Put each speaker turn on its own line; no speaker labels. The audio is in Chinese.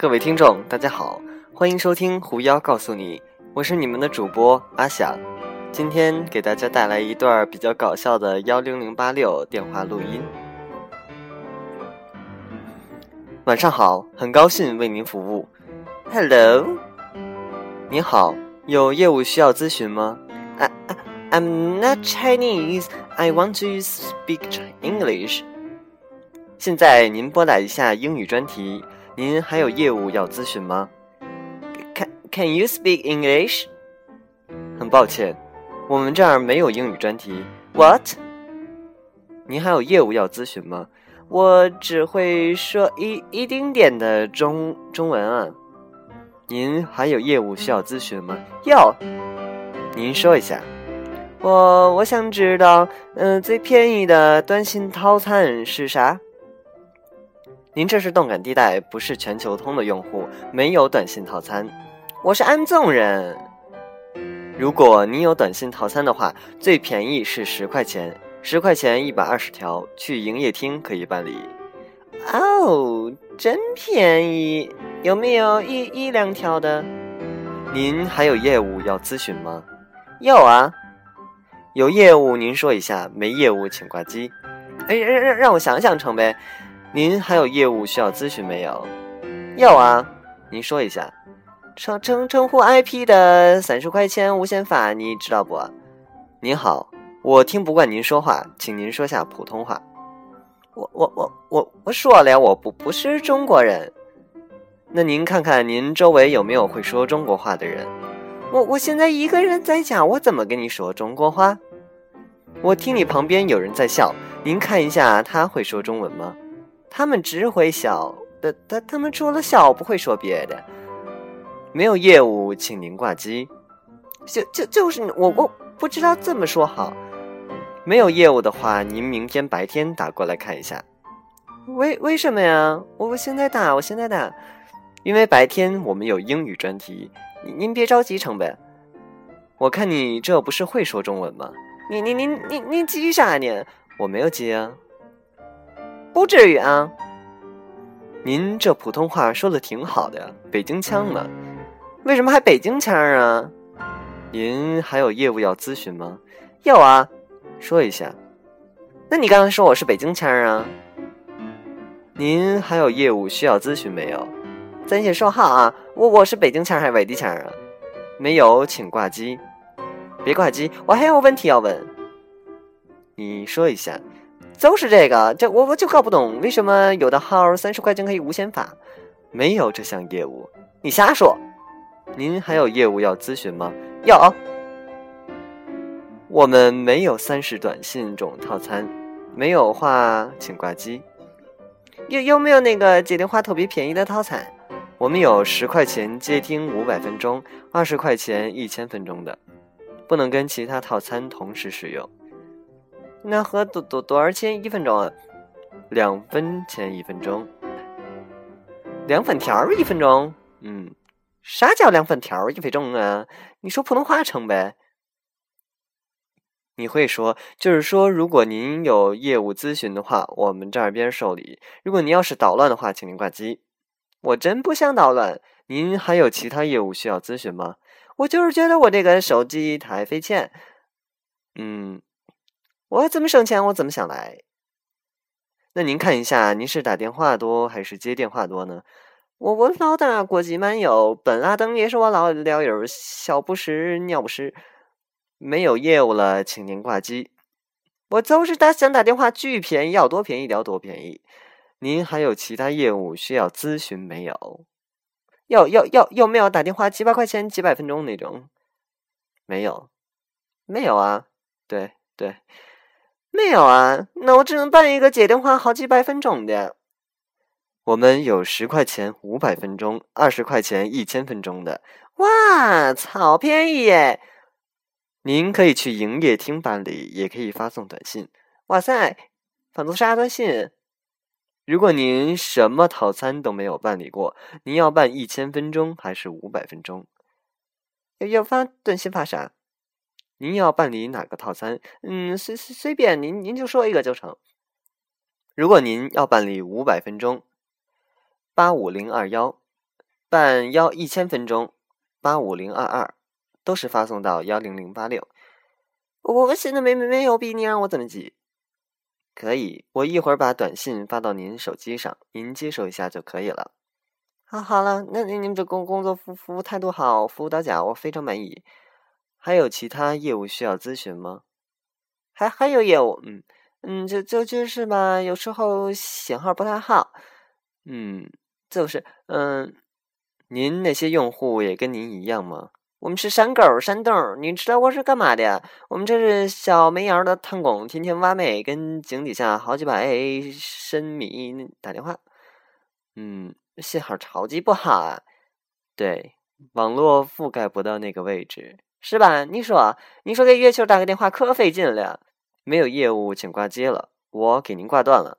各位听众，大家好，欢迎收听《狐妖告诉你》，我是你们的主播阿想，今天给大家带来一段比较搞笑的幺零零八六电话录音。晚上好，很高兴为您服务。Hello，你好，有业务需要咨询吗
？I I'm not Chinese. I want to speak English.
现在您拨打一下英语专题。您还有业务要咨询吗
？Can Can you speak English？
很抱歉，我们这儿没有英语专题。
What？
您还有业务要咨询吗？
我只会说一一丁点的中中文啊。
您还有业务需要咨询吗？
要。
您说一下。
我我想知道，嗯，最便宜的短信套餐是啥？
您这是动感地带，不是全球通的用户，没有短信套餐。
我是安纵人。
如果您有短信套餐的话，最便宜是十块钱，十块钱一百二十条，去营业厅可以办理。
哦，真便宜！有没有一一两条的？
您还有业务要咨询吗？
有啊，
有业务您说一下，没业务请挂机。
哎，让让让我想想成呗。
您还有业务需要咨询没有？
有啊，
您说一下。
称称称呼 IP 的三十块钱无限法，你知道不？
您好，我听不惯您说话，请您说下普通话。
我我我我我说了，我不不是中国人。
那您看看您周围有没有会说中国话的人？
我我现在一个人在家，我怎么跟你说中国话？
我听你旁边有人在笑，您看一下他会说中文吗？
他们只会笑，他他他们除了笑不会说别的。
没有业务，请您挂机。
就就就是我我不知道怎么说好。
没有业务的话，您明天白天打过来看一下。
为为什么呀？我我现在打，我现在打。
因为白天我们有英语专题。
您您别着急，成本。
我看你这不是会说中文吗？
你你你你你急啥呢？
我没有急啊。
不至于啊！
您这普通话说的挺好的呀，北京腔呢？
为什么还北京腔啊？
您还有业务要咨询吗？
有啊，
说一下。
那你刚才说我是北京腔啊？
您还有业务需要咨询没有？
咱先说好啊，我我是北京腔还是外地腔啊？
没有，请挂机。
别挂机，我还有问题要问。
你说一下。
就是这个，这我我就搞不懂，为什么有的号三十块钱可以无限发？
没有这项业务，
你瞎说。
您还有业务要咨询吗？
有。
我们没有三十短信种套餐，没有话请挂机。
有有没有那个接电话特别便宜的套餐？
我们有十块钱接听五百分钟，二十块钱一千分钟的，不能跟其他套餐同时使用。
那合多多多少钱一分钟啊？
两分钱一分钟，
凉粉条一分钟。
嗯，
啥叫凉粉条一分钟啊？你说普通话成呗？
你会说，就是说，如果您有业务咨询的话，我们这边受理；如果您要是捣乱的话，请您挂机。
我真不想捣乱。
您还有其他业务需要咨询吗？
我就是觉得我这个手机太费钱。
嗯。
我怎么省钱，我怎么想来。
那您看一下，您是打电话多还是接电话多呢？
我我老打国际漫游，本拉登也是我老聊友，小布什、尿不湿。
没有业务了，请您挂机。
我就是打想打电话，巨便宜，要多便宜聊多便宜。
您还有其他业务需要咨询没有？
要要要有没有打电话几百块钱几百分钟那种？
没有，
没有啊。
对对。
没有啊，那我只能办一个接电话好几百分钟的。
我们有十块钱五百分钟，二十块钱一千分钟的。
哇，好便宜耶！
您可以去营业厅办理，也可以发送短信。
哇塞，发送啥短信？
如果您什么套餐都没有办理过，您要办一千分钟还是五百分钟？
要要发短信发啥？
您要办理哪个套餐？
嗯，随随随便，您您就说一个就成。
如果您要办理五百分钟，八五零二幺，办幺一千分钟，八五零二二，都是发送到幺零零八六。
我现在没没没有币，你让我怎么记？
可以，我一会儿把短信发到您手机上，您接收一下就可以了。
啊，好了，那你们这工工作服服务态度好，服务到家，我非常满意。
还有其他业务需要咨询吗？
还还有业务，嗯嗯，就就就是吧，有时候信号不太好。
嗯，
就是，嗯，
您那些用户也跟您一样吗？
我们是山沟山洞，你知道我是干嘛的？我们这是小煤窑的探工，天天挖煤，跟井底下好几百深米打电话。
嗯，
信号超级不好啊！
对，网络覆盖不到那个位置，
是吧？你说，你说给月球打个电话可费劲了。
没有业务，请挂机了，我给您挂断了。